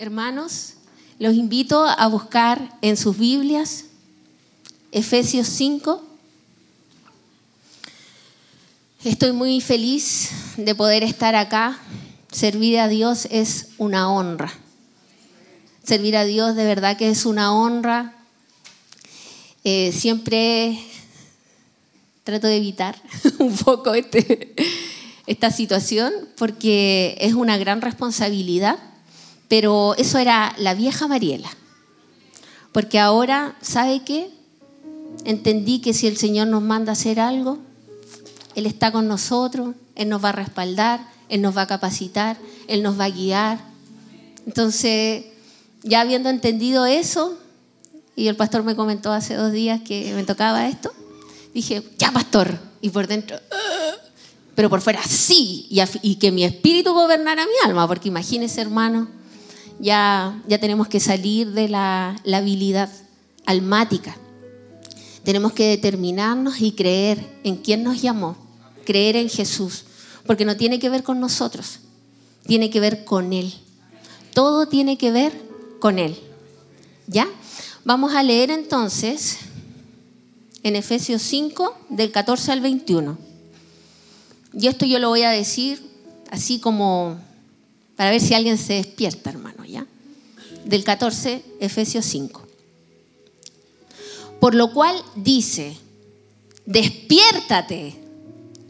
Hermanos, los invito a buscar en sus Biblias Efesios 5. Estoy muy feliz de poder estar acá. Servir a Dios es una honra. Servir a Dios de verdad que es una honra. Eh, siempre trato de evitar un poco este, esta situación porque es una gran responsabilidad pero eso era la vieja Mariela. Porque ahora, ¿sabe qué? Entendí que si el Señor nos manda a hacer algo, Él está con nosotros, Él nos va a respaldar, Él nos va a capacitar, Él nos va a guiar. Entonces, ya habiendo entendido eso, y el pastor me comentó hace dos días que me tocaba esto, dije, ya pastor, y por dentro, ah", pero por fuera sí, y, y que mi espíritu gobernara mi alma, porque imagínese hermano, ya, ya tenemos que salir de la, la habilidad almática. Tenemos que determinarnos y creer en quién nos llamó, creer en Jesús, porque no tiene que ver con nosotros, tiene que ver con Él. Todo tiene que ver con Él. ¿Ya? Vamos a leer entonces en Efesios 5, del 14 al 21. Y esto yo lo voy a decir así como para ver si alguien se despierta, hermano, ¿ya? Del 14, Efesios 5. Por lo cual dice, despiértate,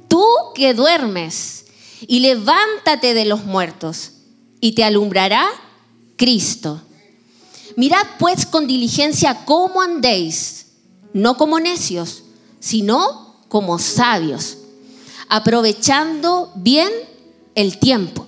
tú que duermes, y levántate de los muertos, y te alumbrará Cristo. Mirad pues con diligencia cómo andéis, no como necios, sino como sabios, aprovechando bien el tiempo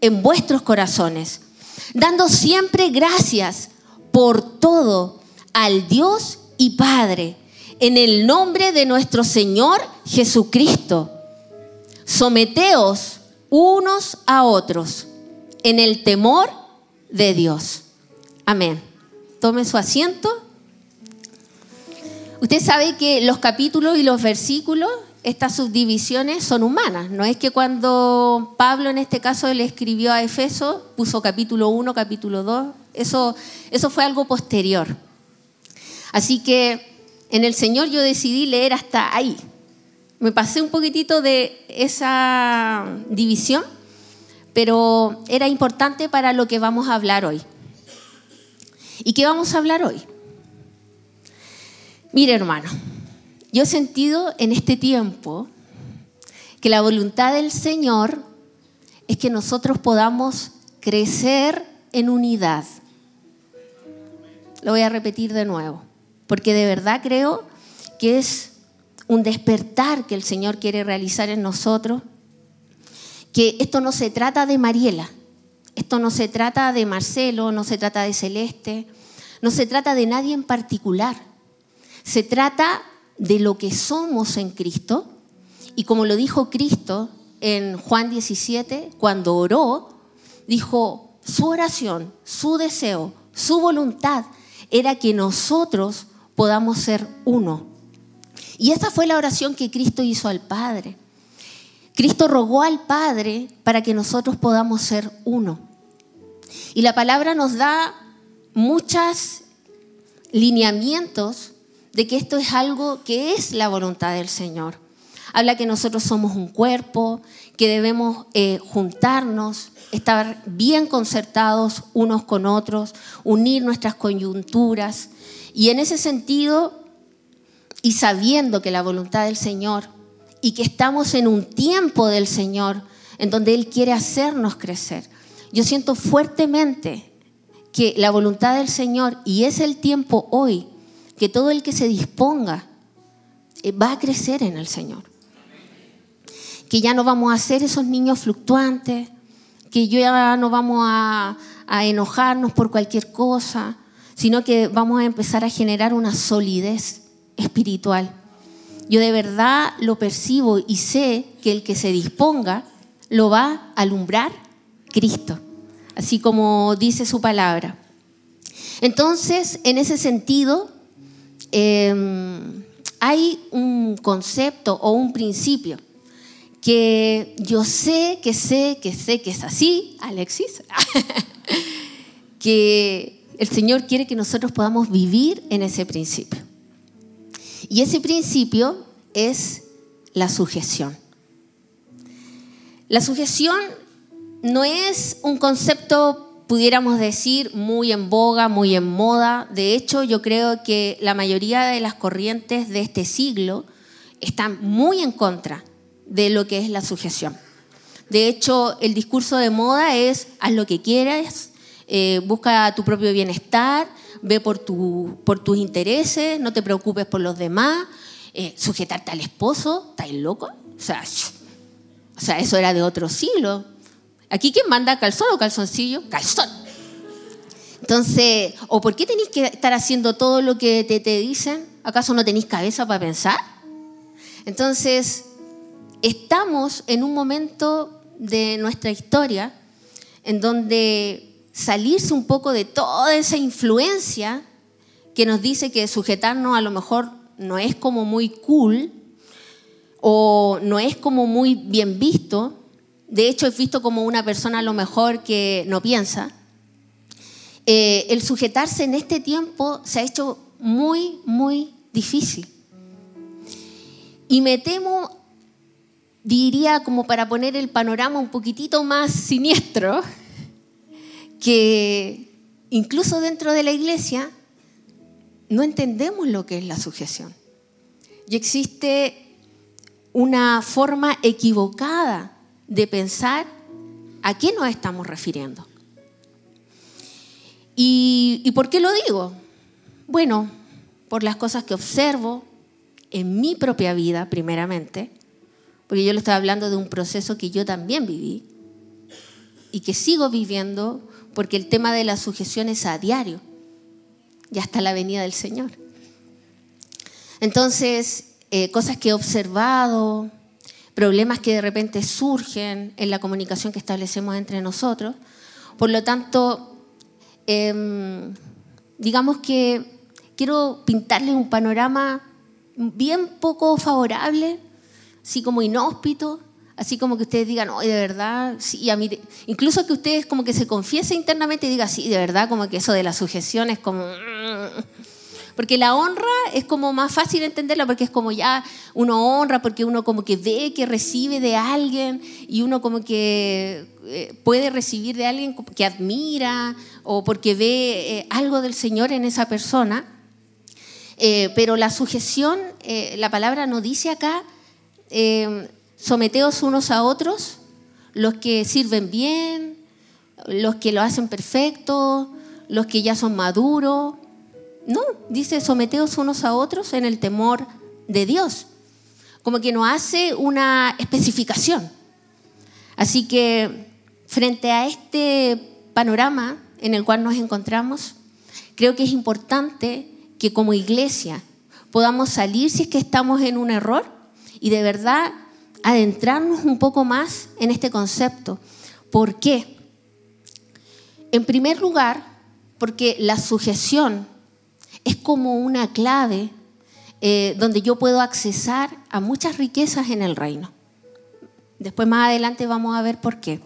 en vuestros corazones, dando siempre gracias por todo al Dios y Padre, en el nombre de nuestro Señor Jesucristo. Someteos unos a otros en el temor de Dios. Amén. Tome su asiento. Usted sabe que los capítulos y los versículos estas subdivisiones son humanas. No es que cuando Pablo en este caso le escribió a Efeso, puso capítulo 1, capítulo 2, eso, eso fue algo posterior. Así que en el Señor yo decidí leer hasta ahí. Me pasé un poquitito de esa división, pero era importante para lo que vamos a hablar hoy. ¿Y qué vamos a hablar hoy? Mire hermano, yo he sentido en este tiempo que la voluntad del Señor es que nosotros podamos crecer en unidad. Lo voy a repetir de nuevo, porque de verdad creo que es un despertar que el Señor quiere realizar en nosotros, que esto no se trata de Mariela, esto no se trata de Marcelo, no se trata de Celeste, no se trata de nadie en particular, se trata de lo que somos en Cristo. Y como lo dijo Cristo en Juan 17, cuando oró, dijo, su oración, su deseo, su voluntad era que nosotros podamos ser uno. Y esa fue la oración que Cristo hizo al Padre. Cristo rogó al Padre para que nosotros podamos ser uno. Y la palabra nos da muchos lineamientos de que esto es algo que es la voluntad del Señor. Habla que nosotros somos un cuerpo, que debemos eh, juntarnos, estar bien concertados unos con otros, unir nuestras coyunturas. Y en ese sentido, y sabiendo que la voluntad del Señor y que estamos en un tiempo del Señor en donde Él quiere hacernos crecer, yo siento fuertemente que la voluntad del Señor, y es el tiempo hoy, que todo el que se disponga eh, va a crecer en el Señor. Que ya no vamos a ser esos niños fluctuantes, que ya no vamos a, a enojarnos por cualquier cosa, sino que vamos a empezar a generar una solidez espiritual. Yo de verdad lo percibo y sé que el que se disponga lo va a alumbrar Cristo, así como dice su palabra. Entonces, en ese sentido, em, hay un concepto o un principio que yo sé, que sé, que sé que es así, Alexis, que el Señor quiere que nosotros podamos vivir en ese principio. Y ese principio es la sujeción. La sujeción no es un concepto, pudiéramos decir, muy en boga, muy en moda. De hecho, yo creo que la mayoría de las corrientes de este siglo están muy en contra de lo que es la sujeción. De hecho, el discurso de moda es haz lo que quieras, eh, busca tu propio bienestar, ve por, tu, por tus intereses, no te preocupes por los demás, eh, sujetarte al esposo, ¿estás loco? O sea, o sea, eso era de otro siglo. Aquí, ¿quién manda calzón o calzoncillo? Calzón. Entonces, ¿o por qué tenéis que estar haciendo todo lo que te, te dicen? ¿Acaso no tenéis cabeza para pensar? Entonces, estamos en un momento de nuestra historia en donde salirse un poco de toda esa influencia que nos dice que sujetarnos a lo mejor no es como muy cool o no es como muy bien visto, de hecho es visto como una persona a lo mejor que no piensa, eh, el sujetarse en este tiempo se ha hecho muy, muy difícil. Y me temo, diría como para poner el panorama un poquitito más siniestro, que incluso dentro de la iglesia no entendemos lo que es la sujeción. Y existe una forma equivocada de pensar a qué nos estamos refiriendo. ¿Y, por qué lo digo? Bueno, por las cosas que observo en mi propia vida, primeramente, porque yo le estaba hablando de un proceso que yo también viví y que sigo viviendo porque el tema de la sujeción es a diario y hasta la venida del Señor. Entonces, eh, cosas que he observado, problemas que de repente surgen en la comunicación que establecemos entre nosotros. Por lo tanto, em, digamos que quiero pintarles un panorama bien poco favorable, así como inhóspito, así como que ustedes digan, oye, de verdad, sí, a mí, incluso que ustedes como que se confiesen internamente y digan, sí, de verdad, como que eso de la sujeción es como... Mm". Porque la honra es como más fácil entenderla porque es como ya uno honra porque uno como que ve que recibe de alguien y uno como que eh, puede recibir de alguien que admira o porque ve eh, algo del Señor en esa persona. Eh, pero la sujeción, la palabra no dice acá someteos unos a otros, los que sirven bien, los que lo hacen perfecto, los que ya son maduros. No, dice someteos unos a otros en el temor de Dios. Como que nos hace una especificación. Así que frente a este panorama en el cual nos encontramos, creo que es importante que como iglesia podamos salir si es que estamos en un error y de verdad adentrarnos un poco más en este concepto. ¿Por qué? En primer lugar, porque la sujeción es como una clave eh, donde yo puedo accesar a muchas riquezas en el reino. Después más adelante vamos a ver por qué.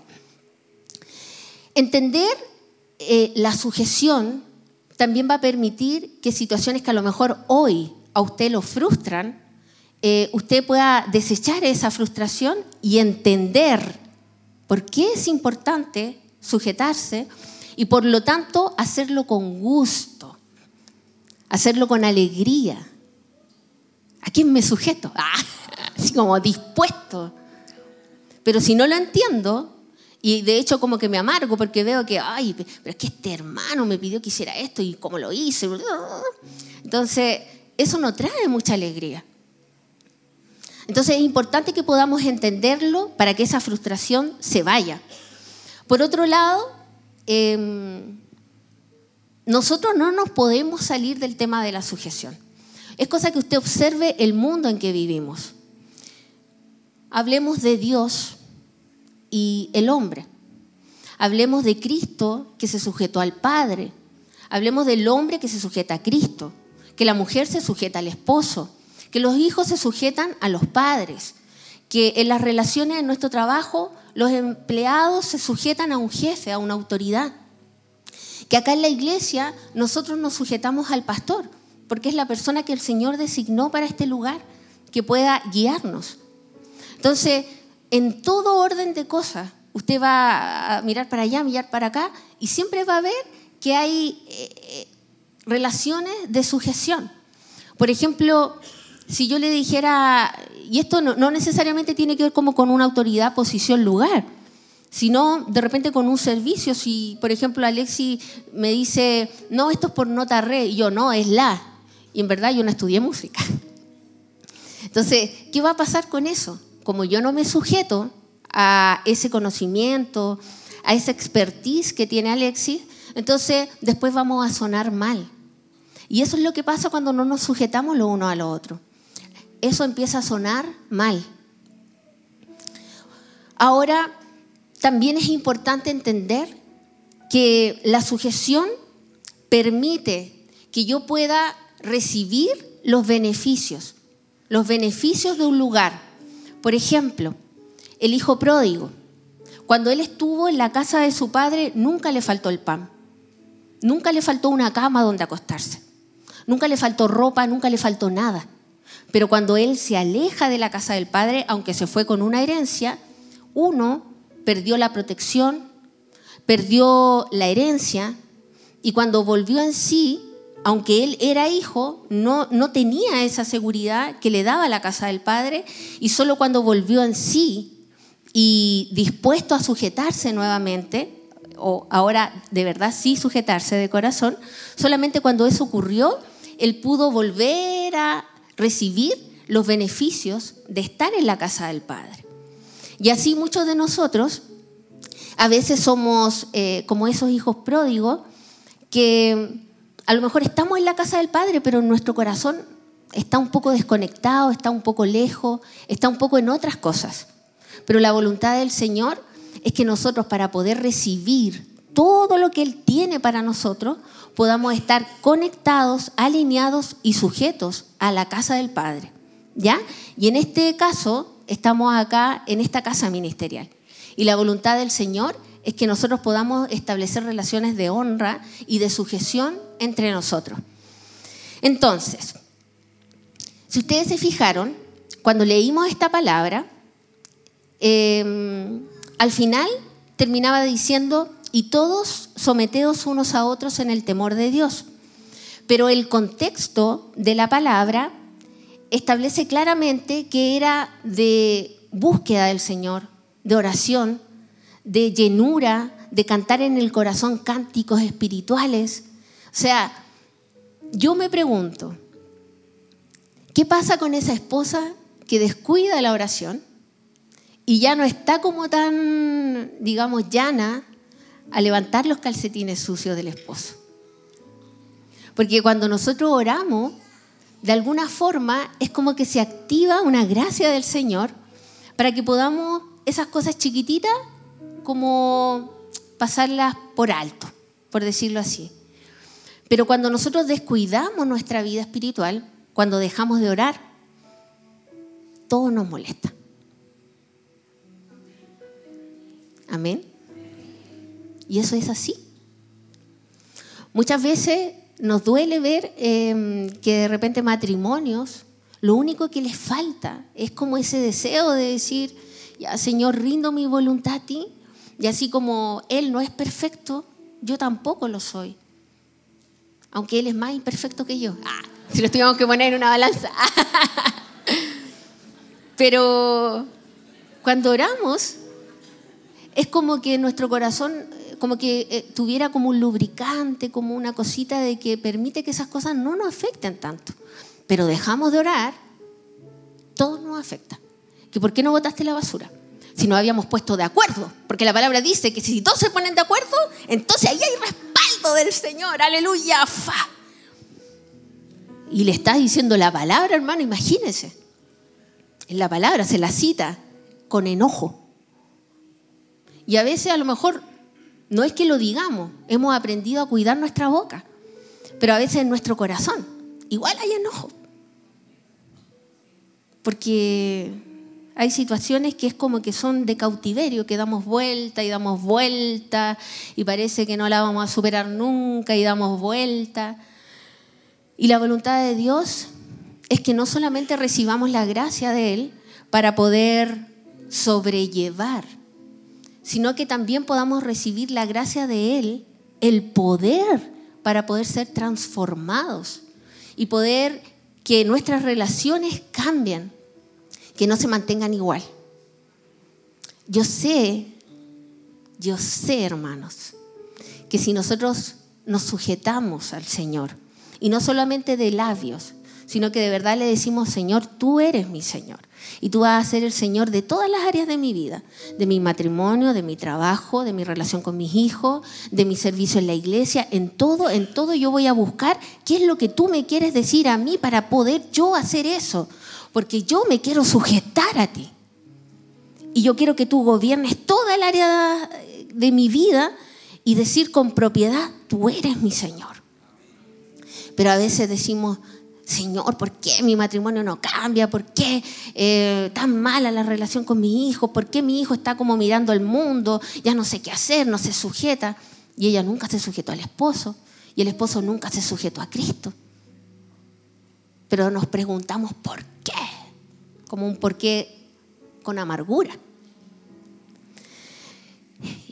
Entender eh, la sujeción también va a permitir que situaciones que a lo mejor hoy a usted lo frustran, eh, usted pueda desechar esa frustración y entender por qué es importante sujetarse y por lo tanto hacerlo con gusto, hacerlo con alegría. ¿A quién me sujeto? Ah, así como dispuesto. Pero si no lo entiendo, y de hecho como que me amargo porque veo que, ay, pero es que este hermano me pidió que hiciera esto y cómo lo hice. Entonces, eso no trae mucha alegría. Entonces es importante que podamos entenderlo para que esa frustración se vaya. Por otro lado, em, nosotros no nos podemos salir del tema de la sujeción. Es cosa que usted observe el mundo en que vivimos. Hablemos de Dios y el hombre. Hablemos de Cristo que se sujetó al Padre. Hablemos del hombre que se sujeta a Cristo, que la mujer se sujeta al esposo, que los hijos se sujetan a los padres, que en las relaciones de nuestro trabajo los empleados se sujetan a un jefe, a una autoridad. Que acá en la iglesia nosotros nos sujetamos al pastor, porque es la persona que el Señor designó para este lugar, que pueda guiarnos. Entonces, en todo orden de cosas, usted va a mirar para allá, mirar para acá, y siempre va a ver que hay eh, eh, relaciones de sujeción. Por ejemplo, si yo le dijera, y esto no, necesariamente tiene que ver como con una autoridad, posición, lugar, sino de repente con un servicio, si por ejemplo Alexi me dice, no, esto es por nota re, yo no, es la, y en verdad yo no estudié música. Entonces, ¿qué va a pasar con eso? Como yo no me sujeto a ese conocimiento, a esa expertise que tiene Alexis, entonces después vamos a sonar mal. Y eso es lo que pasa cuando no nos sujetamos lo uno a lo otro eso empieza a sonar mal. Ahora, también es importante entender que la sujeción permite que yo pueda recibir los beneficios, los beneficios de un lugar. Por ejemplo, el hijo pródigo. Cuando él estuvo en la casa de su padre, nunca le faltó el pan. Nunca le faltó una cama donde acostarse. Nunca le faltó ropa, nunca le faltó nada. Pero cuando él se aleja de la casa del padre, aunque se fue con una herencia, uno perdió la protección, perdió la herencia, y cuando volvió en sí, aunque él era hijo, no, no tenía esa seguridad que le daba la casa del padre, y solo cuando volvió en sí y dispuesto a sujetarse nuevamente, o ahora de verdad sí sujetarse de corazón, solamente cuando eso ocurrió, él pudo volver a recibir los beneficios de estar en la casa del Padre. Y así muchos de nosotros a veces somos eh, como esos hijos pródigos que a lo mejor estamos en la casa del Padre, pero nuestro corazón está un poco desconectado, está un poco lejos, está un poco en otras cosas. Pero la voluntad del Señor es que nosotros para poder recibir todo lo que Él tiene para nosotros, podamos estar conectados, alineados y sujetos a la casa del Padre. ¿Ya? Y en este caso, estamos acá en esta casa ministerial. Y la voluntad del Señor es que nosotros podamos establecer relaciones de honra y de sujeción entre nosotros. Entonces, si ustedes se fijaron, cuando leímos esta palabra, em, al final terminaba diciendo, y todos someteos unos a otros en el temor de Dios. Pero el contexto de la palabra establece claramente que era de búsqueda del Señor, de oración, de llenura, de cantar en el corazón cánticos espirituales. O sea, yo me pregunto, ¿qué pasa con esa esposa que descuida la oración y ya no está como tan, digamos, llana a levantar los calcetines sucios del esposo. Porque cuando nosotros oramos, de alguna forma es como que se activa una gracia del Señor para que podamos esas cosas chiquititas como pasarlas por alto, por decirlo así. Pero cuando nosotros descuidamos nuestra vida espiritual, cuando dejamos de orar, todo nos molesta. Amén. Y eso es así. Muchas veces nos duele ver em, que de repente matrimonios, lo único que les falta es como ese deseo de decir, ya Señor, rindo mi voluntad a ti, y así como Él no es perfecto, yo tampoco lo soy. Aunque Él es más imperfecto que yo. Ah, si lo tuviéramos que poner en una balanza. Pero cuando oramos, es como que nuestro corazón como que eh, tuviera como un lubricante, como una cosita de que permite que esas cosas no nos afecten tanto. Pero dejamos de orar, todo nos afecta. ¿Que ¿Por qué no botaste la basura? si nos habíamos puesto de acuerdo, porque la palabra dice que si todos se ponen de acuerdo, entonces ahí hay respaldo del Señor, aleluya, fa. Y le está diciendo la palabra, hermano, imagínese. En la palabra se la cita con enojo. Y a veces a lo mejor no es que lo digamos, hemos aprendido a cuidar nuestra boca, pero a veces en nuestro corazón igual hay enojo. Porque hay situaciones que es como que son de cautiverio, que damos vuelta y damos vuelta y parece que no la vamos a superar nunca y damos vuelta. Y la voluntad de Dios es que no solamente recibamos la gracia de Él para poder sobrellevar, sino que también podamos recibir la gracia de Él, el poder para poder ser transformados y poder que nuestras relaciones cambien, que no se mantengan igual. Yo sé, yo sé, hermanos, que si nosotros nos sujetamos al Señor, y no solamente de labios, sino que de verdad le decimos, Señor, tú eres mi Señor. Y tú vas a ser el Señor de todas las áreas de mi vida, de mi matrimonio, de mi trabajo, de mi relación con mis hijos, de mi servicio en la iglesia, en todo, en todo yo voy a buscar qué es lo que tú me quieres decir a mí para poder yo hacer eso, porque yo me quiero sujetar a ti. Y yo quiero que tú gobiernes toda el área de mi vida y decir con propiedad, tú eres mi Señor. Pero a veces decimos, Señor, ¿por qué mi matrimonio no cambia? ¿Por qué eh, tan mala la relación con mi hijo? ¿Por qué mi hijo está como mirando al mundo? Ya no sé qué hacer, no se sujeta. Y ella nunca se sujetó al esposo y el esposo nunca se sujetó a Cristo. Pero nos preguntamos por qué, como un por qué con amargura.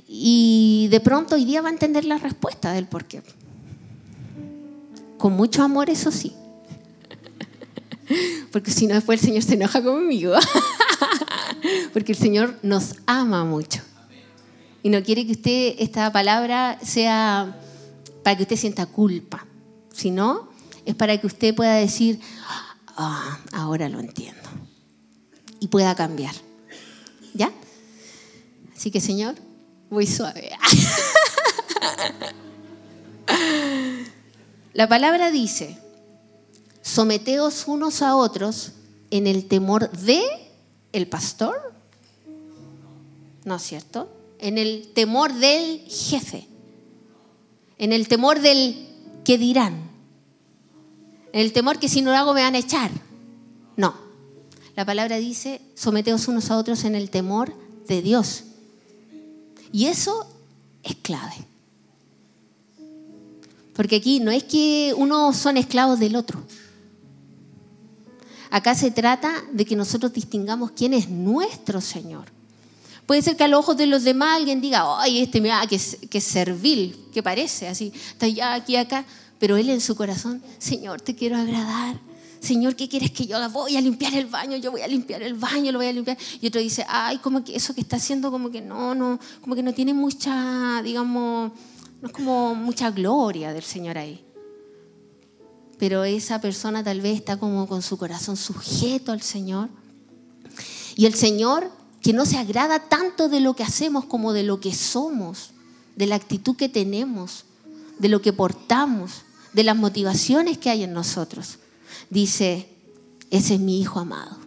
Y de pronto hoy día va a entender la respuesta del por qué. Con mucho amor, eso sí porque si no después el Señor se enoja conmigo. porque el Señor nos ama mucho. Y no quiere que usted, esta palabra sea para que usted sienta culpa, sino es para que usted pueda decir, ah, ahora lo entiendo. Y pueda cambiar. ¿Ya? Así que Señor, voy suave. La palabra dice, someteos unos a otros en el temor de el pastor, ¿no es cierto? En el temor del jefe, en el temor del que dirán, en el temor que si no lo hago me van a echar. No, la palabra dice, someteos unos a otros en el temor de Dios. Y eso es clave. Porque aquí no es que unos son esclavos del otro. Acá se trata de que nosotros distingamos quién es nuestro Señor. Puede ser que a los ojos de los demás alguien diga, ay, este mira, que es, que servil, que parece así, está ya aquí, acá, pero él en su corazón, Señor, te quiero agradar. Señor, ¿qué quieres que yo haga? Voy a limpiar el baño, yo voy a limpiar el baño, lo voy a limpiar. Y otro dice, ay, como que eso que está haciendo, como que no, no, como que no tiene mucha, digamos, no es como mucha gloria del Señor ahí pero esa persona tal vez está como con su corazón sujeto al Señor. Y el Señor, que no se agrada tanto de lo que hacemos como de lo que somos, de la actitud que tenemos, de lo que portamos, de las motivaciones que hay en nosotros, dice, ese es mi hijo amado.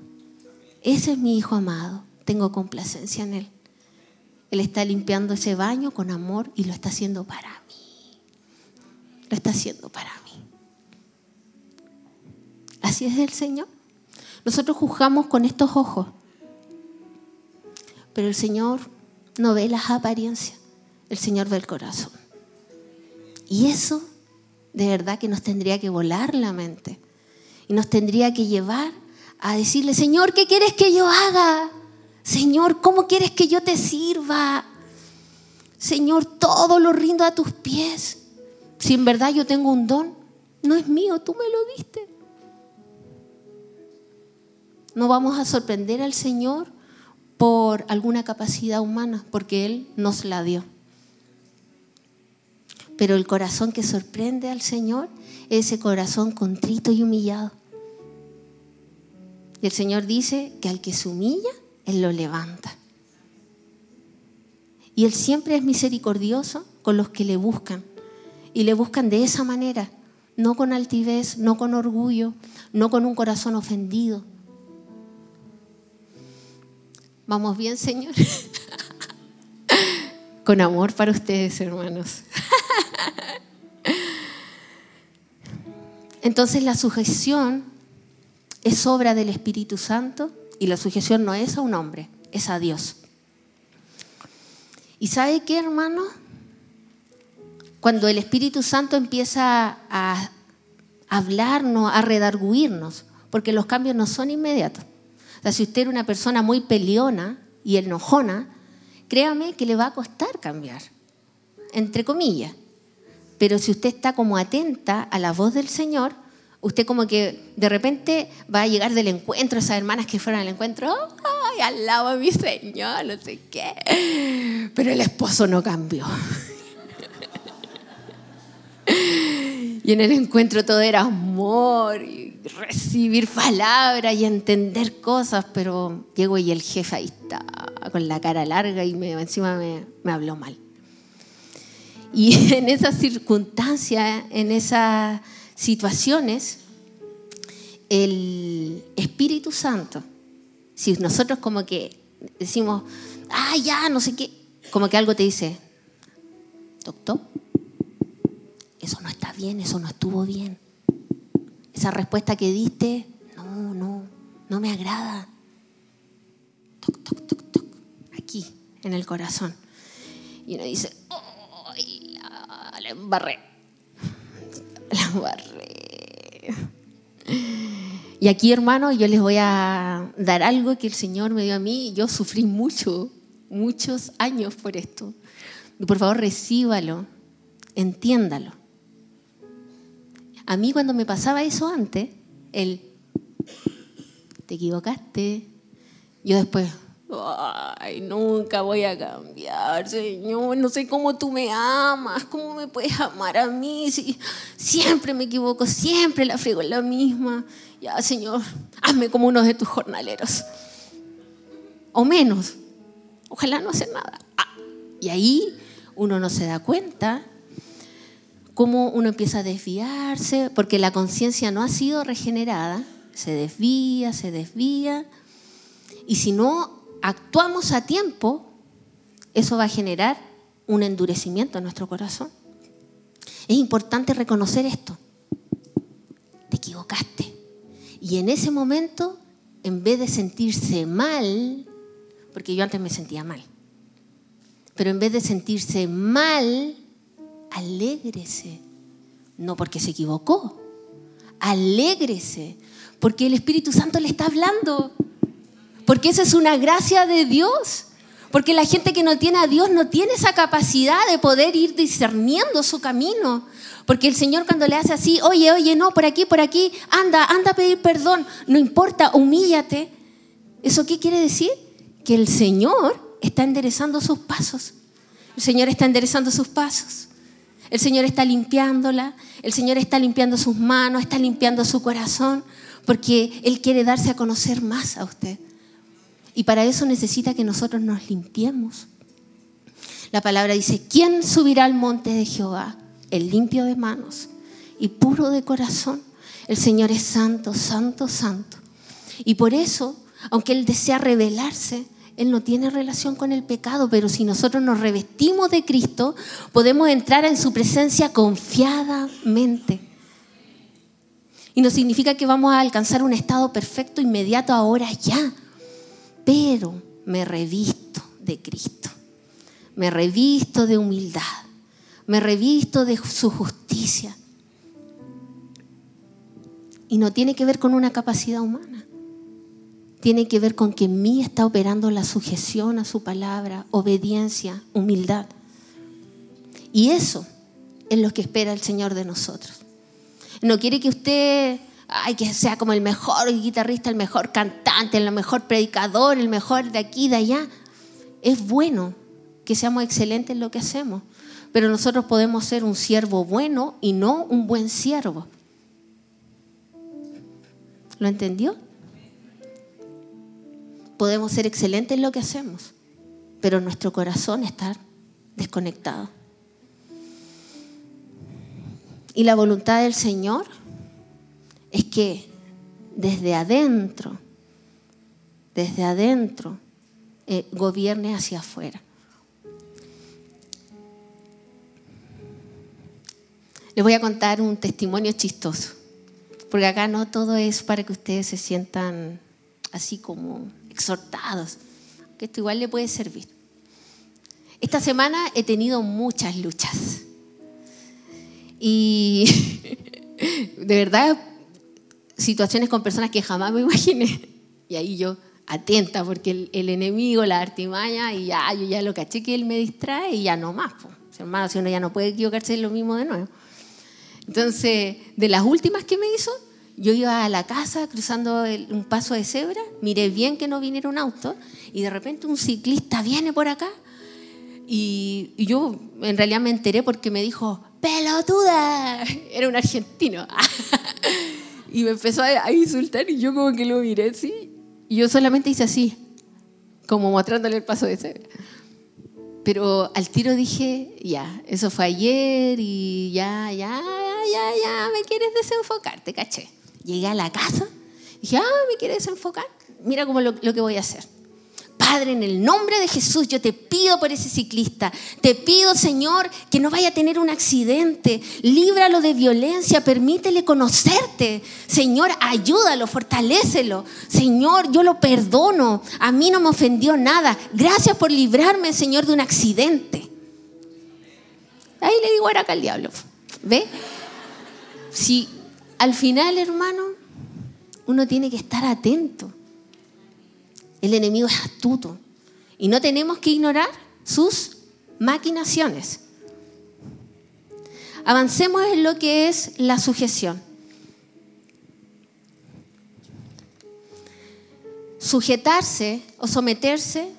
Ese es mi hijo amado. Tengo complacencia en él. Él está limpiando ese baño con amor y lo está haciendo para mí. Lo está haciendo para mí. Así es el Señor. Nosotros juzgamos con estos ojos, pero el Señor no ve las apariencias, el Señor ve el corazón. Y eso de verdad que nos tendría que volar la mente y nos tendría que llevar a decirle, Señor, ¿qué quieres que yo haga? Señor, ¿cómo quieres que yo te sirva? Señor, todo lo rindo a tus pies. Si en verdad yo tengo un don, no es mío, tú me lo diste. No vamos a sorprender al Señor por alguna capacidad humana, porque Él nos la dio. Pero el corazón que sorprende al Señor es ese corazón contrito y humillado. Y el Señor dice que al que se humilla, Él lo levanta. Y Él siempre es misericordioso con los que le buscan. Y le buscan de esa manera, no con altivez, no con orgullo, no con un corazón ofendido. ¿Vamos bien, Señor? con amor para ustedes, hermanos. Entonces la sujeción es obra del Espíritu Santo y la sujeción no es a un hombre, es a Dios. ¿Y sabe qué, hermano? Cuando el Espíritu Santo empieza a hablarnos, a redarguirnos, porque los cambios no son inmediatos. O sea, si usted era una persona muy peleona y enojona, créame que le va a costar cambiar, entre comillas. Pero si usted está como atenta a la voz del Señor, usted como que de repente va a llegar del encuentro, esas hermanas que fueron al encuentro, ay, al lado de mi Señor, no sé qué. Pero el esposo no cambió. Y en el encuentro todo era amor y recibir palabras y entender cosas, pero llego y el jefe ahí está con la cara larga y me, encima me, me habló mal. Y en esas circunstancias, en esas situaciones, el Espíritu Santo, si nosotros como que decimos, ah, ya, no sé qué, como que algo te dice, doctor, eso no está bien, eso no estuvo bien. Esa respuesta que diste, no, no, no me agrada. Toc, toc, toc, toc, aquí, en el corazón. Y uno dice, ¡ay, la, la embarré! La embarré. Y aquí, hermano, yo les voy a dar algo que el Señor me dio a mí. Yo sufrí mucho, muchos años por esto. Por favor, recíbalo, entiéndalo. A mí cuando me pasaba eso antes, el, te equivocaste, yo después, ay, nunca voy a cambiar, Señor, no sé cómo tú me amas, cómo me puedes amar a mí, si siempre me equivoco, siempre la frigo en la misma. Ya, Señor, hazme como uno de tus jornaleros. O menos. Ojalá no hacer nada. Ah, y ahí uno no se da cuenta cómo uno empieza a desviarse, porque la conciencia no ha sido regenerada, se desvía, se desvía, y si no actuamos a tiempo, eso va a generar un endurecimiento en nuestro corazón. Es importante reconocer esto. Te equivocaste. Y en ese momento, en vez de sentirse mal, porque yo antes me sentía mal, pero en vez de sentirse mal, alégrese. No porque se equivocó. Alégrese. Porque el Espíritu Santo le está hablando. Porque esa es una gracia de Dios. Porque la gente que no tiene a Dios no tiene esa capacidad de poder ir discerniendo su camino. Porque el Señor cuando le hace así, oye, oye, no, por aquí, por aquí, anda, anda a pedir perdón. No importa, humíllate. ¿Eso qué quiere decir? Que el Señor está enderezando sus pasos. El Señor está enderezando sus pasos. El Señor está limpiándola, el Señor está limpiando sus manos, está limpiando su corazón, porque Él quiere darse a conocer más a usted. Y para eso necesita que nosotros nos limpiemos. La palabra dice, ¿quién subirá al monte de Jehová? El limpio de manos y puro de corazón. El Señor es santo, santo, santo. Y por eso, aunque Él desea revelarse, él no tiene relación con el pecado, pero si nosotros nos revestimos de Cristo, podemos entrar en su presencia confiadamente. Y no significa que vamos a alcanzar un estado perfecto inmediato ahora ya, pero me revisto de Cristo, me revisto de humildad, me revisto de su justicia. Y no tiene que ver con una capacidad humana tiene que ver con que en mí está operando la sujeción a su palabra, obediencia, humildad. Y eso es lo que espera el Señor de nosotros. No quiere que usted ay, que sea como el mejor guitarrista, el mejor cantante, el mejor predicador, el mejor de aquí, de allá. Es bueno que seamos excelentes en lo que hacemos, pero nosotros podemos ser un siervo bueno y no un buen siervo. ¿Lo entendió? Podemos ser excelentes en lo que hacemos, pero nuestro corazón está desconectado. Y la voluntad del Señor es que desde adentro, desde adentro, eh, gobierne hacia afuera. Les voy a contar un testimonio chistoso, porque acá no todo es para que ustedes se sientan así como exhortados, que esto igual le puede servir. Esta semana he tenido muchas luchas y de verdad situaciones con personas que jamás me imaginé. Y ahí yo atenta, porque el, enemigo, la artimaña, y ya, yo ya lo caché que él me distrae y ya no más. Pues. Hermano, si uno ya no puede equivocarse, es lo mismo de nuevo. Entonces, de las últimas que me hizo, yo iba a la casa cruzando un paso de cebra, miré bien que no viniera un auto, y de repente un ciclista viene por acá, y, yo en realidad me enteré porque me dijo, pelotuda, era un argentino. y me empezó a, insultar y yo como que lo miré así. Y yo solamente hice así, como mostrándole el paso de cebra. Pero al tiro dije, ya, eso fue ayer y ya, ya, ya, ya, me quieres desenfocar, te caché. Llegué a la casa, dije, ah, me quieres desenfocar, mira cómo lo, lo que voy a hacer. Padre, en el nombre de Jesús, yo te pido por ese ciclista. Te pido, Señor, que no vaya a tener un accidente. Líbralo de violencia, permítele conocerte. Señor, ayúdalo, fortalécelo. Señor, yo lo perdono. A mí no me ofendió nada. Gracias por librarme, Señor, de un accidente. Ahí le digo, era acá el diablo. ¿Ve? Si al final, hermano, uno tiene que estar atento el enemigo es astuto y no tenemos que ignorar sus maquinaciones. Avancemos en lo que es la sujeción. Sujetarse o someterse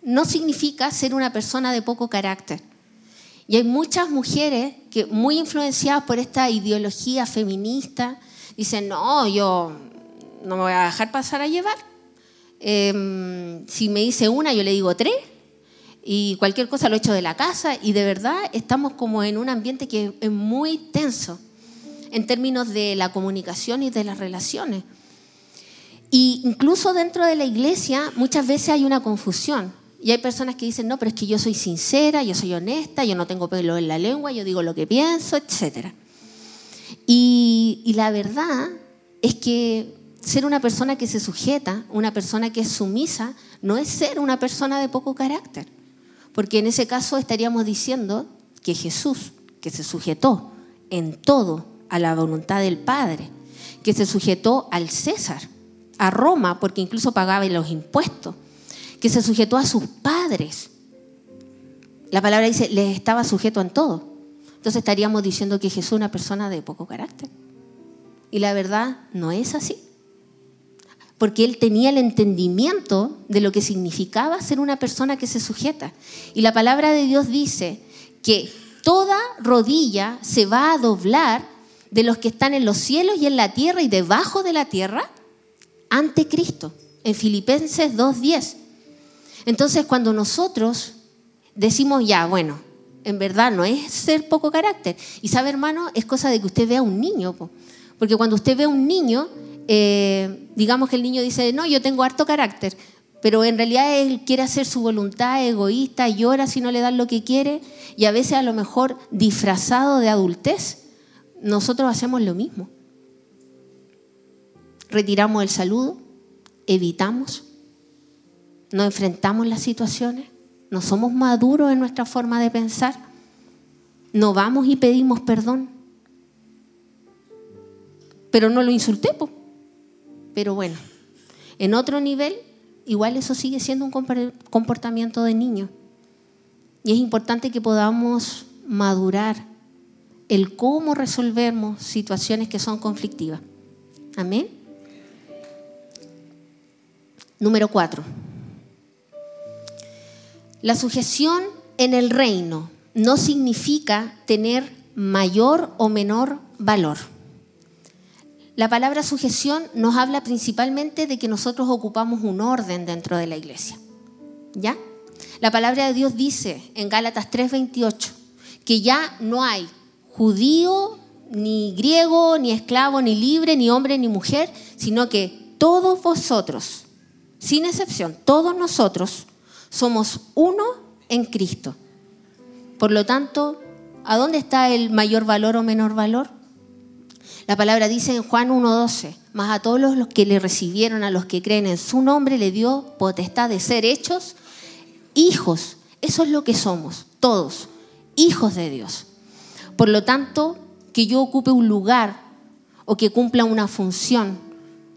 no significa ser una persona de poco carácter. Y hay muchas mujeres que, muy influenciadas por esta ideología feminista, dicen, no, yo no me voy a dejar pasar a llevar Em, si me dice una, yo le digo tres. Y cualquier cosa lo echo de la casa. Y de verdad estamos como en un ambiente que es muy tenso en términos de la comunicación y de las relaciones. Y incluso dentro de la iglesia muchas veces hay una confusión. Y hay personas que dicen, no, pero es que yo soy sincera, yo soy honesta, yo no tengo pelo en la lengua, yo digo lo que pienso, etc. Y, y la verdad es que ser una persona que se sujeta, una persona que es sumisa, no es ser una persona de poco carácter. Porque en ese caso estaríamos diciendo que Jesús, que se sujetó en todo a la voluntad del Padre, que se sujetó al César, a Roma, porque incluso pagaba los impuestos, que se sujetó a sus padres. La palabra dice, les estaba sujeto en todo. Entonces estaríamos diciendo que Jesús es una persona de poco carácter. Y la verdad no es así porque él tenía el entendimiento de lo que significaba ser una persona que se sujeta. Y la palabra de Dios dice que toda rodilla se va a doblar de los que están en los cielos y en la tierra y debajo de la tierra ante Cristo, en Filipenses 2.10. Entonces cuando nosotros decimos, ya, bueno, en verdad no es ser poco carácter. Y sabe, hermano, es cosa de que usted vea a un niño. Porque cuando usted ve a un niño, eh, digamos que el niño dice, no, yo tengo harto carácter, pero en realidad él quiere hacer su voluntad egoísta, llora si no le dan lo que quiere, y a veces a lo mejor disfrazado de adultez, nosotros hacemos lo mismo. Retiramos el saludo, evitamos, no enfrentamos las situaciones, no somos maduros en nuestra forma de pensar, no vamos y pedimos perdón, pero no lo insulté, pero bueno, en otro nivel, igual eso sigue siendo un comportamiento de niño. Y es importante que podamos madurar el cómo resolvemos situaciones que son conflictivas. Amén. Número cuatro. La sujeción en el reino no significa tener mayor o menor valor. La palabra sujeción nos habla principalmente de que nosotros ocupamos un orden dentro de la iglesia. ¿Ya? La palabra de Dios dice en Gálatas 3:28 que ya no hay judío, ni griego, ni esclavo, ni libre, ni hombre, ni mujer, sino que todos vosotros, sin excepción, todos nosotros somos uno en Cristo. Por lo tanto, ¿a dónde está el mayor valor o menor valor? La palabra dice en Juan 1.12, más a todos los que le recibieron, a los que creen en su nombre, le dio potestad de ser hechos hijos. Eso es lo que somos, todos, hijos de Dios. Por lo tanto, que yo ocupe un lugar o que cumpla una función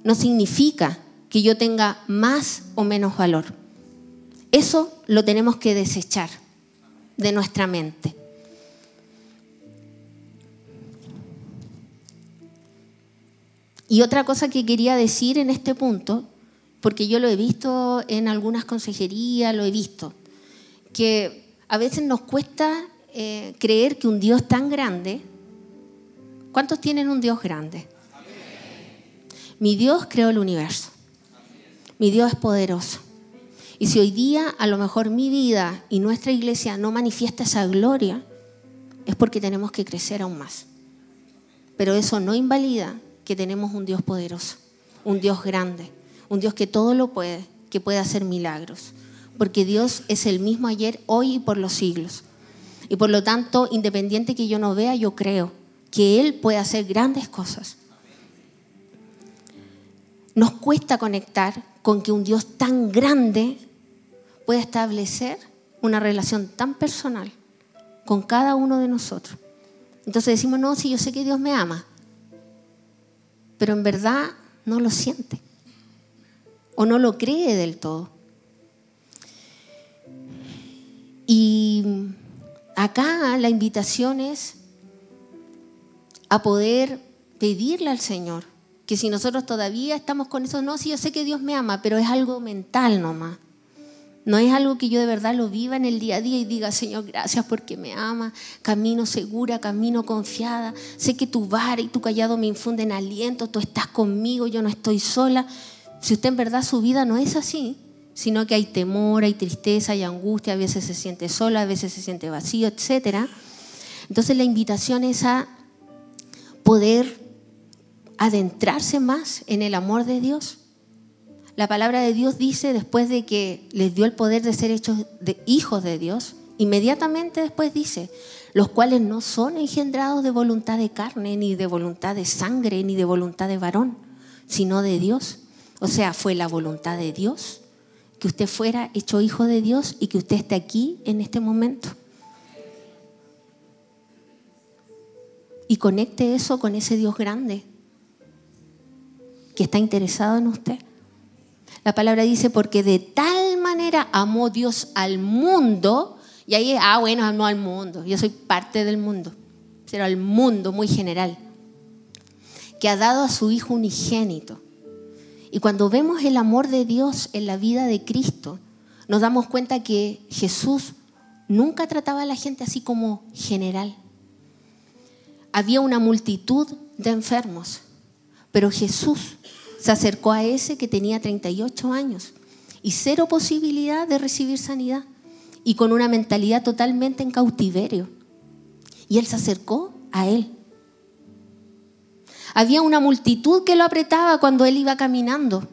no significa que yo tenga más o menos valor. Eso lo tenemos que desechar de nuestra mente. Y otra cosa que quería decir en este punto, porque yo lo he visto en algunas consejerías, lo he visto, que a veces nos cuesta eh, creer que un Dios tan grande, ¿cuántos tienen un Dios grande? Mi Dios creó el universo. Mi Dios es poderoso. Y si hoy día a lo mejor mi vida y nuestra iglesia no manifiesta esa gloria, es porque tenemos que crecer aún más. Pero eso no invalida que tenemos un Dios poderoso, un Dios grande, un Dios que todo lo puede, que puede hacer milagros. Porque Dios es el mismo ayer, hoy y por los siglos. Y por lo tanto, independiente que yo no vea, yo creo que Él puede hacer grandes cosas. Nos cuesta conectar con que un Dios tan grande pueda establecer una relación tan personal con cada uno de nosotros. Entonces decimos, no, si yo sé que Dios me ama, pero en verdad no lo siente o no lo cree del todo. Y acá la invitación es a poder pedirle al Señor que si nosotros todavía estamos con eso, no, si yo sé que Dios me ama, pero es algo mental nomás. No es algo que yo de verdad lo viva en el día a día y diga, Señor, gracias porque me ama, camino segura, camino confiada, sé que tu vara y tu callado me infunden aliento, tú estás conmigo, yo no estoy sola. Si usted en verdad su vida no es así, sino que hay temor, hay tristeza, hay angustia, a veces se siente sola, a veces se siente vacío, etc. Entonces la invitación es a poder adentrarse más en el amor de Dios. La palabra de Dios dice, después de que les dio el poder de ser hechos de hijos de Dios, inmediatamente después dice, los cuales no son engendrados de voluntad de carne, ni de voluntad de sangre, ni de voluntad de varón, sino de Dios. O sea, fue la voluntad de Dios que usted fuera hecho hijo de Dios y que usted esté aquí en este momento. Y conecte eso con ese Dios grande que está interesado en usted. La palabra dice, porque de tal manera amó Dios al mundo, y ahí, ah, bueno, amó al mundo, yo soy parte del mundo, pero al mundo muy general, que ha dado a su Hijo unigénito y cuando vemos el amor de Dios en la vida de Cristo, nos damos cuenta que Jesús nunca trataba a la gente así como general. Había una multitud de enfermos, pero Jesús se acercó a ese que tenía 38 años y cero posibilidad de recibir sanidad y con una mentalidad totalmente en cautiverio. Y él se acercó a él había una multitud que lo apretaba cuando él iba caminando.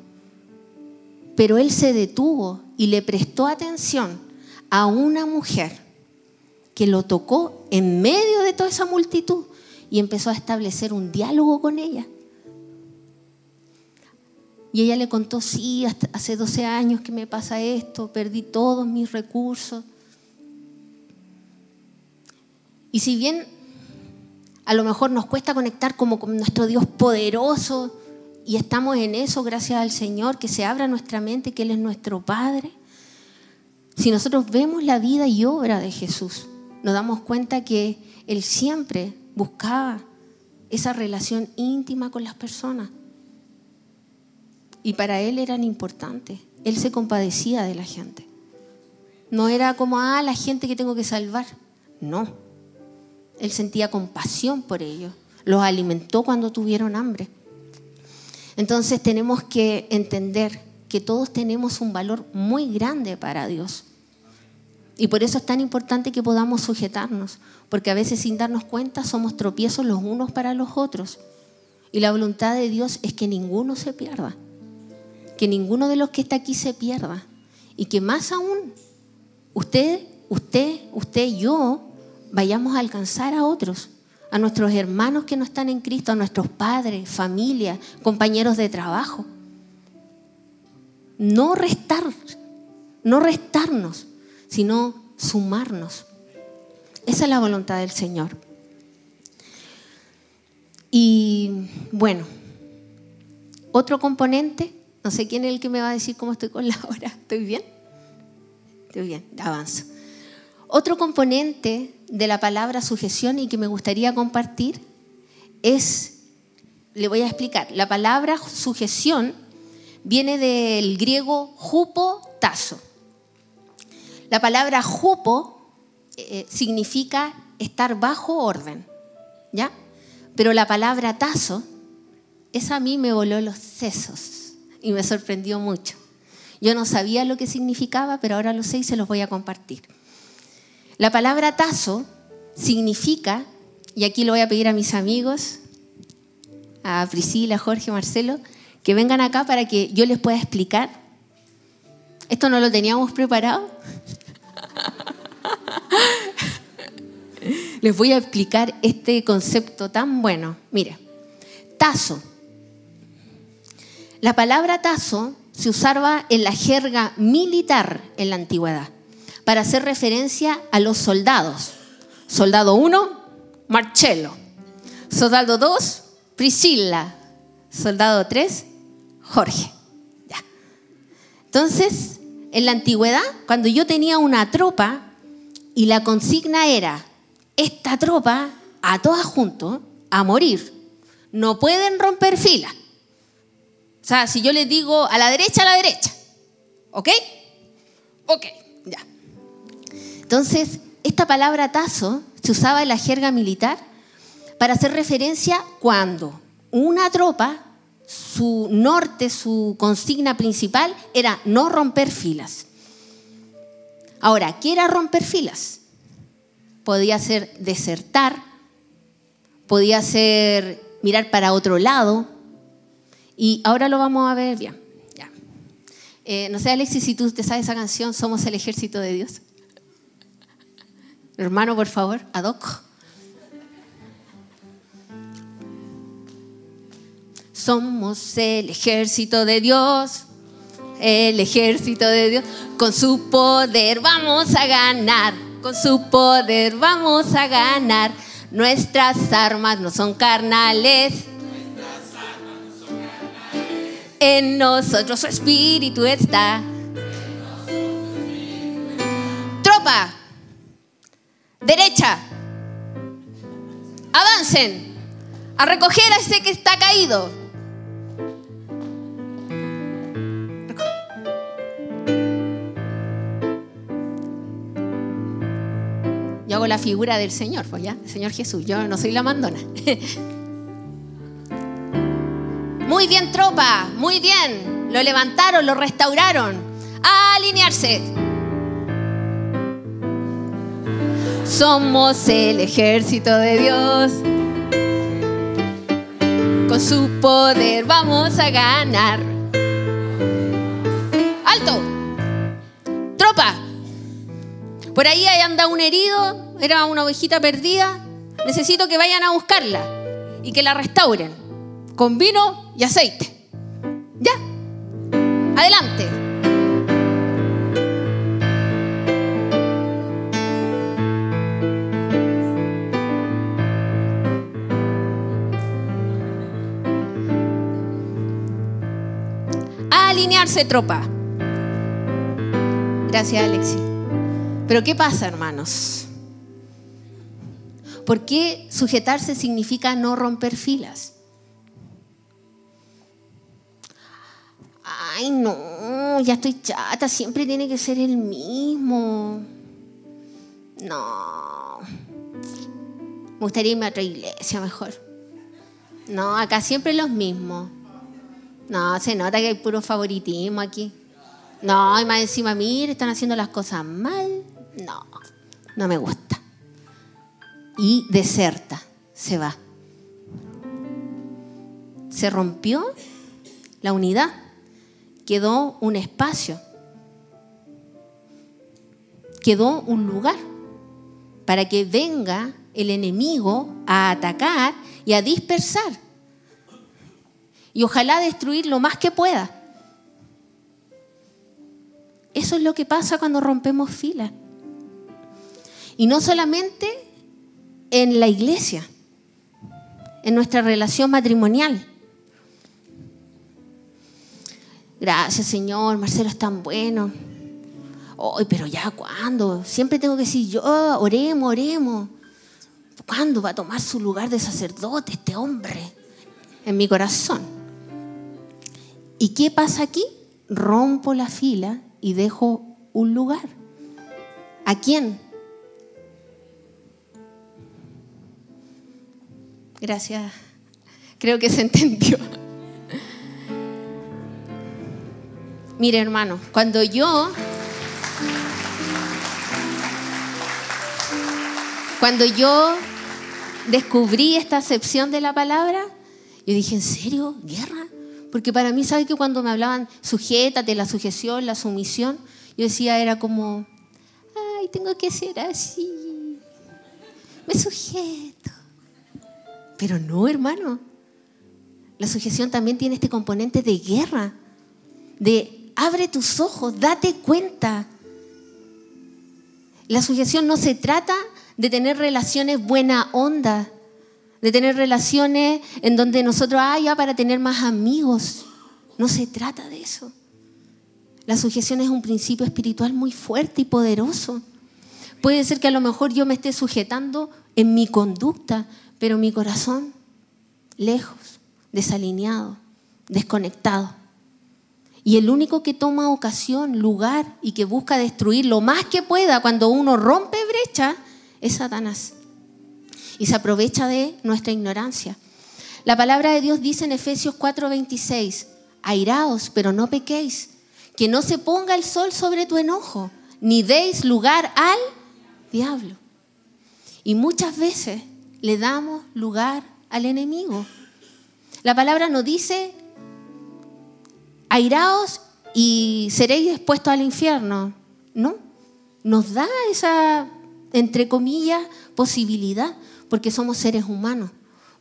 Pero él se detuvo y le prestó atención a una mujer que lo tocó en medio de toda esa multitud y empezó a establecer un diálogo con ella. Y ella le contó, sí, hace 12 años que me pasa esto, perdí todos mis recursos. Y si bien a lo mejor nos cuesta conectar como con nuestro Dios poderoso y estamos en eso gracias al Señor, que se abra nuestra mente, que Él es nuestro Padre. Si nosotros vemos la vida y obra de Jesús, nos damos cuenta que Él siempre buscaba esa relación íntima con las personas. Y para Él eran importantes. Él se compadecía de la gente. No era como, ah, la gente que tengo que salvar. No. Él sentía compasión por ellos. Los alimentó cuando tuvieron hambre. Entonces tenemos que entender que todos tenemos un valor muy grande para Dios. Y por eso es tan importante que podamos sujetarnos, porque a veces sin darnos cuenta somos tropiezos los unos para los otros. Y la voluntad de Dios es que ninguno se pierda, que ninguno de los que está aquí se pierda. Y que más aún, usted, usted, usted y yo vayamos a alcanzar a otros, a nuestros hermanos que no están en Cristo, a nuestros padres, familia, compañeros de trabajo. No restar, no restarnos, sino sumarnos. Esa es la voluntad del Señor. Y bueno, otro componente, no sé quién es el que me va a decir cómo estoy con la hora. ¿Estoy bien? Estoy bien, avanzo. Otro componente de la palabra sujeción y que me gustaría compartir es, le voy a explicar, la palabra sujeción viene del griego jupo tazo. La palabra jupo eh, significa estar bajo orden, ¿ya? Pero la palabra tazo, esa a mí me voló los sesos y me sorprendió mucho. Yo no sabía lo que significaba, pero ahora lo sé y se los voy a compartir. La palabra tazo significa, y aquí lo voy a pedir a mis amigos, a Priscila, Jorge, Marcelo, que vengan acá para que yo les pueda explicar. Esto no lo teníamos preparado. les voy a explicar este concepto tan bueno. Mira, tazo. La palabra tazo se usaba en la jerga militar en la antigüedad para hacer referencia a los soldados. Soldado 1, Marcello. Soldado 2, Priscilla. Soldado 3, Jorge. Entonces, en la antigüedad, cuando yo tenía una tropa y la consigna era, esta tropa, a todas juntos, a morir, no pueden romper fila. O sea, si yo les digo a la derecha, a la derecha. ¿Ok? Ok, ya. Entonces, esta palabra tazo se usaba en la jerga militar para hacer referencia cuando una tropa, su norte, su consigna principal era no romper filas. Ahora, ¿qué era romper filas? Podía ser desertar, podía ser mirar para otro lado, y ahora lo vamos a ver bien. Ya. Eh, no sé, Alexis, si tú te sabes esa canción, Somos el ejército de Dios. Hermano, por favor, ad hoc. Somos el ejército de Dios, el ejército de Dios. Con su poder vamos a ganar, con su poder vamos a ganar. Nuestras armas no son carnales, en nosotros su espíritu está. Tropa, derecha, avancen a recoger a ese que está caído. Yo hago la figura del Señor, pues ya, el Señor Jesús, yo no soy la mandona. Muy bien, tropa, muy bien. Lo levantaron, lo restauraron. A alinearse. Somos el ejército de Dios. Con su poder vamos a ganar. Alto. Tropa. Por ahí anda un herido, era una ovejita perdida. Necesito que vayan a buscarla y que la restauren con vino y aceite. Ya. Adelante. A alinearse, tropa. Gracias, Alexi. Pero ¿qué pasa, hermanos? ¿Por qué sujetarse significa no romper filas? Ay no, ya estoy chata, siempre tiene que ser el mismo. No. Me gustaría irme a otra iglesia mejor. No, acá siempre los mismos. No, se nota que hay puro favoritismo aquí. No, y más encima, mire, están haciendo las cosas mal. no, no me gusta. Y deserta, se va. Se rompió la unidad, quedó un espacio, quedó un lugar para que venga el enemigo a atacar y a dispersar. Y ojalá destruir lo más que pueda. Eso es lo que pasa cuando rompemos filas. Y no solamente en la iglesia, en nuestra relación matrimonial. Gracias Señor, Marcelo es tan bueno. Hoy, pero ya, ¿cuándo? Siempre tengo que decir yo, oremos, oremos. ¿Cuándo va a tomar su lugar de sacerdote este hombre en mi corazón? ¿Y qué pasa aquí? Rompo la fila y dejo un lugar. ¿A quién? Gracias. Creo que se entendió. Mire, hermano, cuando yo cuando yo descubrí esta acepción de la palabra, yo dije, ¿en serio? ¿Guerra? Porque para mí, ¿sabe que cuando me hablaban, sujétate, la sujeción, la sumisión, yo decía, era como, ay, tengo que ser así, me sujeto. Pero no, hermano. La sujeción también tiene este componente de guerra, de abre tus ojos, date cuenta. La sujeción no se trata de tener relaciones buena onda, de tener relaciones en donde nosotros, ah, ya para tener más amigos. No se trata de eso. La sujeción es un principio espiritual muy fuerte y poderoso. Puede ser que a lo mejor yo me esté sujetando en mi conducta, pero mi corazón lejos, desalineado, desconectado. Y el único que toma ocasión, lugar y que busca destruir lo más que pueda cuando uno rompe brecha es Satanás. Y se aprovecha de nuestra ignorancia. La palabra de Dios dice en Efesios 4:26, airaos, pero no pequéis, que no se ponga el sol sobre tu enojo, ni deis lugar al diablo. Y muchas veces le damos lugar al enemigo. La palabra nos dice, airaos y seréis expuestos al infierno. No, nos da esa entre comillas, posibilidad, porque somos seres humanos.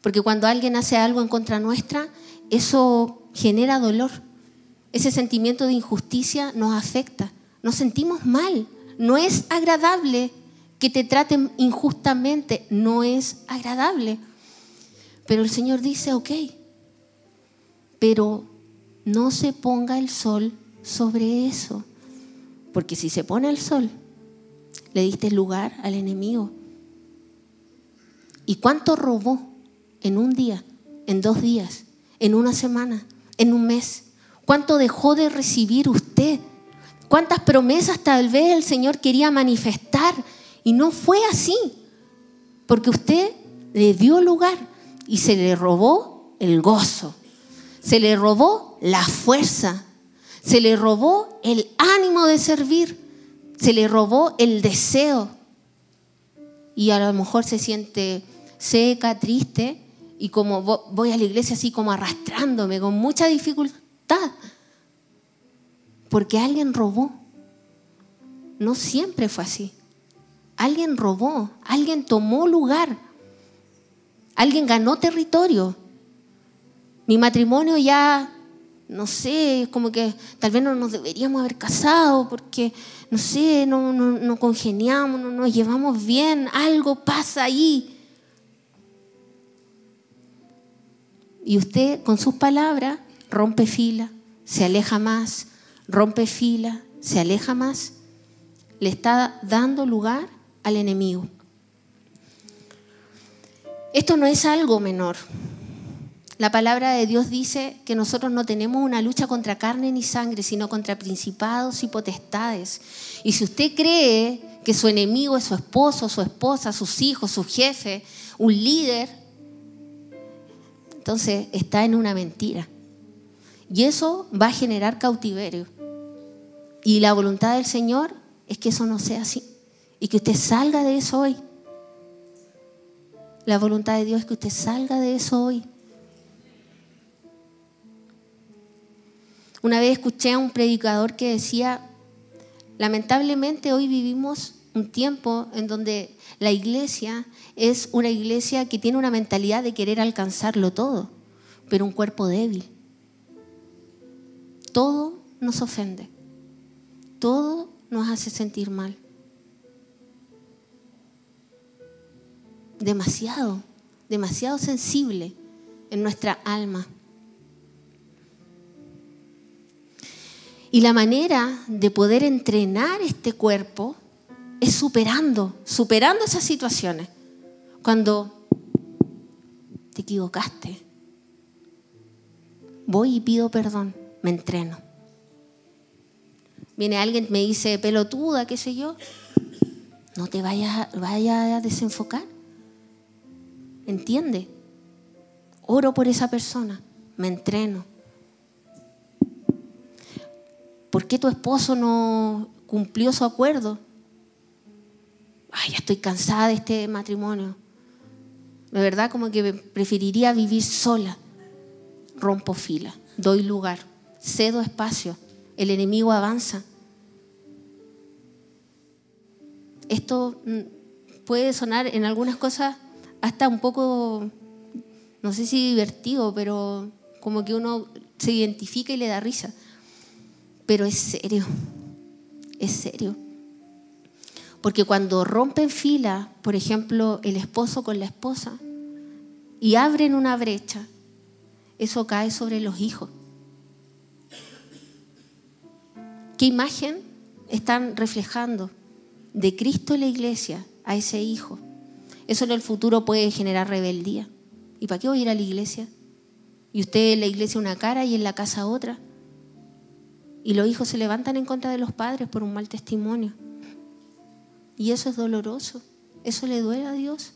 Porque cuando alguien hace algo en contra nuestra, eso genera dolor. Ese sentimiento de injusticia nos afecta. Nos sentimos mal. No es agradable que te traten injustamente. No es agradable. Pero el Señor dice, ok, pero no se ponga el sol sobre eso. Porque si se pone el sol, le diste lugar al enemigo. ¿Y cuánto robó en un día, en dos días, en una semana, en un mes? ¿Cuánto dejó de recibir usted? ¿Cuántas promesas tal vez el Señor quería manifestar y no fue así? Porque usted le dio lugar y se le robó el gozo, se le robó la fuerza, se le robó el ánimo de servir se le robó el deseo y a lo mejor se siente seca, triste y como voy a la iglesia así como arrastrándome con mucha dificultad porque alguien robó. No siempre fue así. Alguien robó, alguien tomó lugar, alguien ganó territorio. Mi matrimonio ya no sé, como que tal vez no nos deberíamos haber casado porque, no sé, no, no, congeniamos, no nos llevamos bien, algo pasa ahí. Y usted con sus palabras rompe fila, se aleja más, rompe fila, se aleja más, le está dando lugar al enemigo. Esto no es algo menor. La palabra de Dios dice que nosotros no tenemos una lucha contra carne ni sangre, sino contra principados y potestades. Y si usted cree que su enemigo es su esposo, su esposa, sus hijos, su jefe, un líder, entonces está en una mentira. Y eso va a generar cautiverio. Y la voluntad del Señor es que eso no sea así. y que usted salga de eso hoy. La voluntad de Dios es que usted salga de eso hoy. Una vez escuché a un predicador que decía, lamentablemente hoy vivimos un tiempo en donde la iglesia es una iglesia que tiene una mentalidad de querer alcanzarlo todo, pero un cuerpo débil. Todo nos ofende, todo nos hace sentir mal. Demasiado, demasiado sensible en nuestra alma. Y la manera de poder entrenar este cuerpo es superando, superando esas situaciones. Cuando te equivocaste, voy y pido perdón, me entreno. Viene alguien, me dice pelotuda, qué sé yo, no te vayas, a desenfocar. Entiende. Oro por esa persona, me entreno. Qué tu esposo no cumplió su acuerdo? Ay, ya estoy cansada de este matrimonio. De verdad, como que preferiría vivir sola. Rompo fila, doy lugar, cedo espacio. El enemigo avanza. Esto mm, puede sonar en algunas cosas hasta un poco, no sé si divertido, pero como que uno se identifica y le da risa. Pero es serio, es serio. Porque cuando rompen fila, por ejemplo, el esposo con la esposa, y abren una brecha, eso cae sobre los hijos. ¿Qué imagen están reflejando de Cristo en la iglesia a ese hijo? Eso en el futuro puede generar rebeldía. ¿Y para qué voy a ir a la iglesia? Y usted en la iglesia una cara y en la casa otra. Y los hijos se levantan en contra de los padres por un mal testimonio. Y eso es doloroso. Eso le duele a Dios.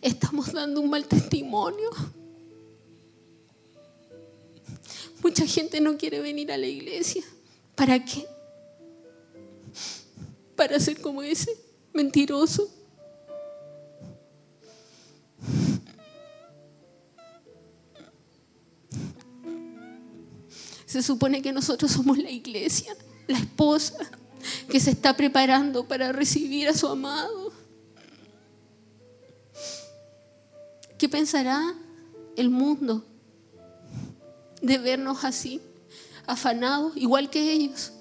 Estamos dando un mal testimonio. Mucha gente no quiere venir a la iglesia. ¿Para qué? Para ser como ese mentiroso. Se supone que nosotros somos la iglesia, la esposa que se está preparando para recibir a su amado. ¿Qué pensará el mundo de vernos así, afanados, igual que ellos?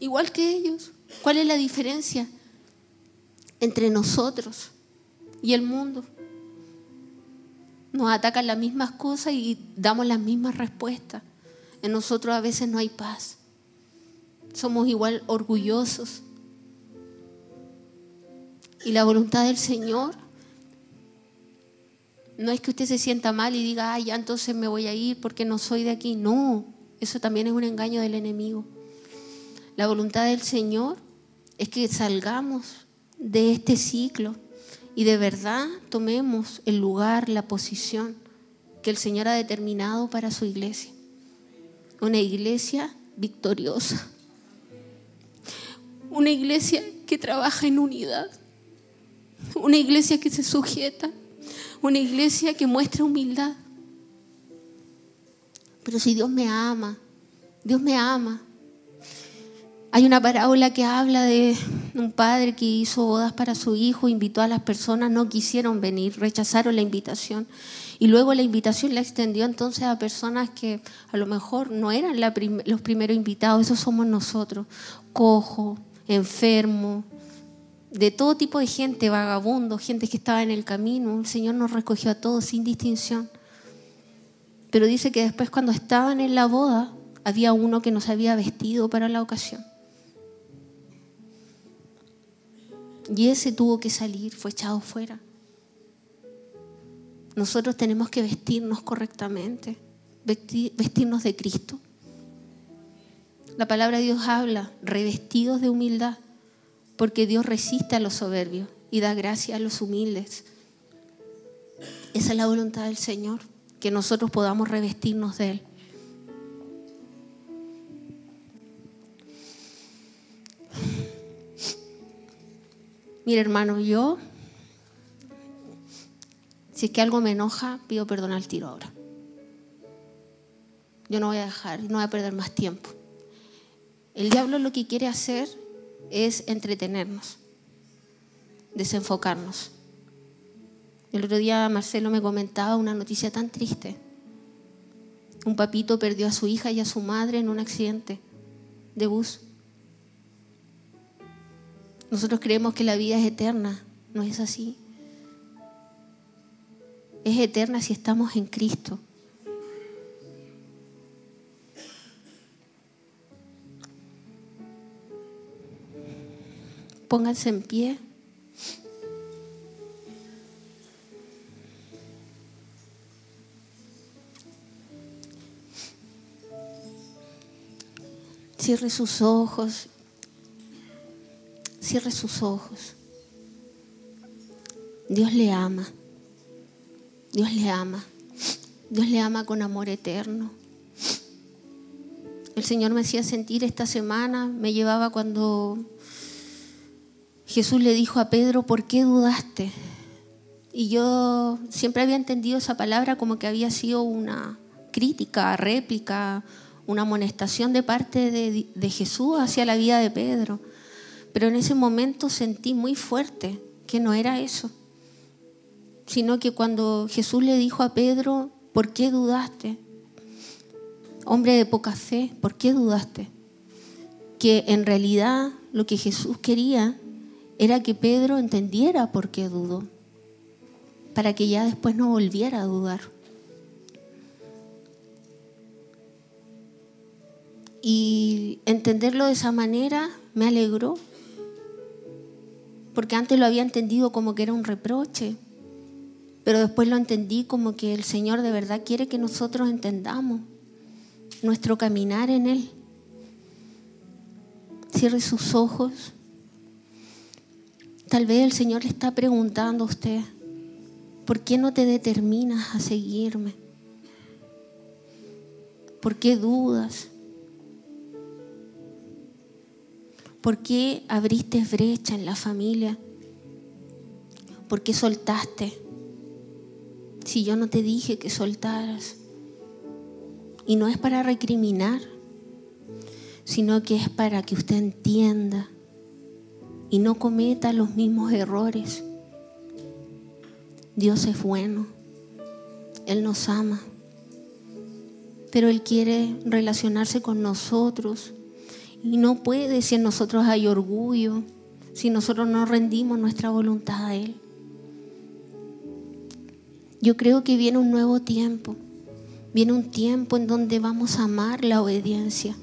Igual que ellos. ¿Cuál es la diferencia entre nosotros y el mundo? Nos atacan las mismas cosas y damos las mismas respuestas. En nosotros a veces no hay paz. Somos igual orgullosos. Y la voluntad del Señor no es que usted se sienta mal y diga, ay, ya entonces me voy a ir porque no soy de aquí. No, eso también es un engaño del enemigo. La voluntad del Señor es que salgamos de este ciclo y de verdad tomemos el lugar, la posición que el Señor ha determinado para su iglesia una iglesia victoriosa, una iglesia que trabaja en unidad, una iglesia que se sujeta, una iglesia que muestra humildad. Pero si Dios me ama, Dios me ama. Hay una parábola que habla de un padre que hizo bodas para su hijo, invitó a las personas, no quisieron venir, rechazaron la invitación. Y luego la invitación la extendió entonces a personas que a lo mejor no eran los primeros invitados, esos somos nosotros, cojo, enfermo, de todo tipo de gente, vagabundo, gente que estaba en el camino. El Señor nos recogió a todos sin distinción. Pero dice que después cuando estaban en la boda, había uno que no se había vestido para la ocasión. Y ese tuvo que salir, fue echado fuera nosotros tenemos que vestirnos correctamente, vestirnos de Cristo. La palabra de Dios habla, revestidos de humildad, porque Dios resiste a los soberbios y da gracia a los humildes. Esa es la voluntad del Señor, que nosotros podamos revestirnos de Él. Mira hermano, yo si es que algo me enoja, pido perdón al tiro ahora. Yo no voy a dejar, no voy a perder más tiempo. El diablo lo que quiere hacer es entretenernos, desenfocarnos. El otro día Marcelo me comentaba una noticia tan triste. Un papito perdió a su hija y a su madre en un accidente de bus. Nosotros creemos que la vida es eterna. No es así. Es eterna si estamos en Cristo. Pónganse en pie. Cierre sus ojos. Cierre sus ojos. Dios le ama. Dios le ama. Dios le ama con amor eterno. El Señor me hacía sentir esta semana, me llevaba cuando Jesús le dijo a Pedro, ¿por qué dudaste? Y yo siempre había entendido esa palabra como que había sido una crítica, réplica, una amonestación de parte de, de, Jesús hacia la vida de Pedro. Pero en ese momento sentí muy fuerte que no era eso, sino que cuando Jesús le dijo a Pedro, ¿por qué dudaste? Hombre de poca fe, ¿por qué dudaste? Que en realidad lo que Jesús quería era que Pedro entendiera por qué dudó, para que ya después no volviera a dudar. Y entenderlo de esa manera me alegró, porque antes lo había entendido como que era un reproche, pero después lo entendí como que el Señor de verdad quiere que nosotros entendamos nuestro caminar en Él. Cierre sus ojos. Tal vez el Señor le está preguntando a usted, ¿por qué no te determinas a seguirme? ¿Por qué dudas? ¿Por qué abriste brecha en la familia? ¿Por qué soltaste? Si yo no te dije que soltaras. Y no es para recriminar, sino que es para que usted entienda y no cometa los mismos errores. Dios es bueno, Él nos ama, pero Él quiere relacionarse con nosotros y no puede si en nosotros hay orgullo, si nosotros no rendimos nuestra voluntad a Él. Yo creo que viene un nuevo tiempo. Viene un tiempo en donde vamos a amar la obediencia.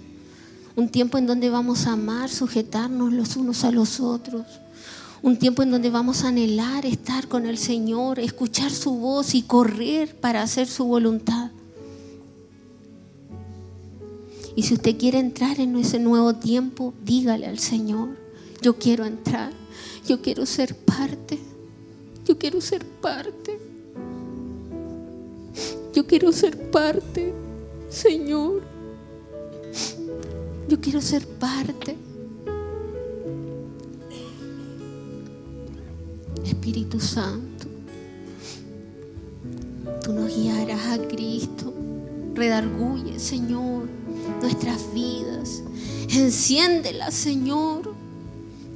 Un tiempo en donde vamos a amar sujetarnos los unos a los otros. Un tiempo en donde vamos a anhelar estar con el Señor, escuchar su voz y correr para hacer su voluntad. Y si usted quiere entrar en ese nuevo tiempo, dígale al Señor, yo quiero entrar, yo quiero ser parte, yo quiero ser parte, yo quiero ser parte, Señor, yo quiero ser parte. Espíritu Santo, tú nos guiarás a Cristo, redarguye, Señor nuestras vidas. Enciéndela, Señor.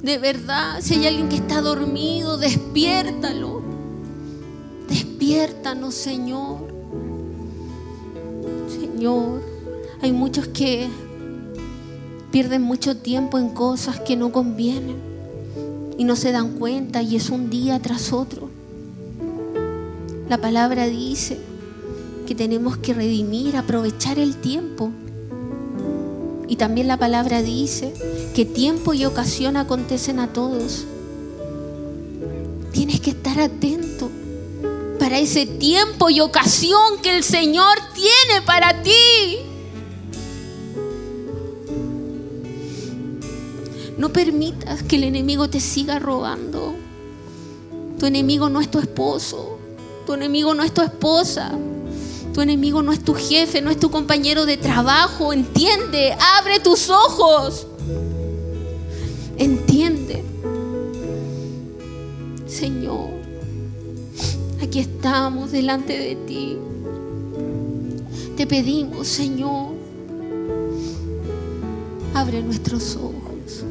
De verdad, si hay alguien que está dormido, despiértalo. Despiértanos, Señor. Señor, hay muchos que pierden mucho tiempo en cosas que no convienen y no se dan cuenta y es un día tras otro. La palabra dice que tenemos que redimir, aprovechar el tiempo y también la palabra dice que tiempo y ocasión acontecen a todos. Tienes que estar atento para ese tiempo y ocasión que el Señor tiene para ti. No permitas que el enemigo te siga robando. Tu enemigo no es tu esposo. Tu enemigo no es tu esposa. Tu enemigo no es tu jefe, no es tu compañero de trabajo. Entiende, abre tus ojos. Entiende. Señor. Aquí estamos delante de ti. Te pedimos, Señor, abre nuestros ojos,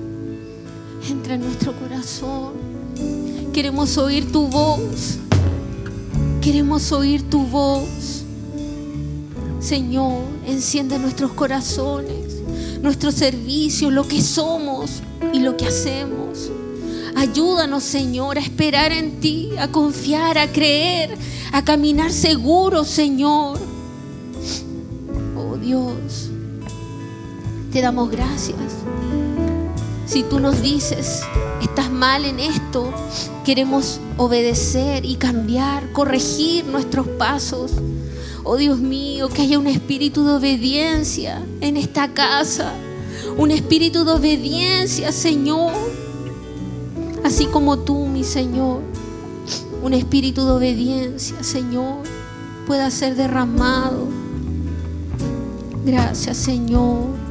entra en nuestro corazón. Queremos oír tu voz. Queremos oír tu voz. Señor, enciende nuestros corazones, nuestro servicio, lo que somos y lo que hacemos. Ayúdanos, Señor, a esperar en ti, a confiar, a creer, a caminar seguro, Señor. Oh Dios, te damos gracias. Si tú nos dices, estás mal en esto, queremos obedecer y cambiar, corregir nuestros pasos. Oh Dios mío, que haya un espíritu de obediencia en esta casa. Un espíritu de obediencia, Señor así como tú, mi Señor, un espíritu de obediencia, Señor, pueda ser derramado. Gracias, Señor.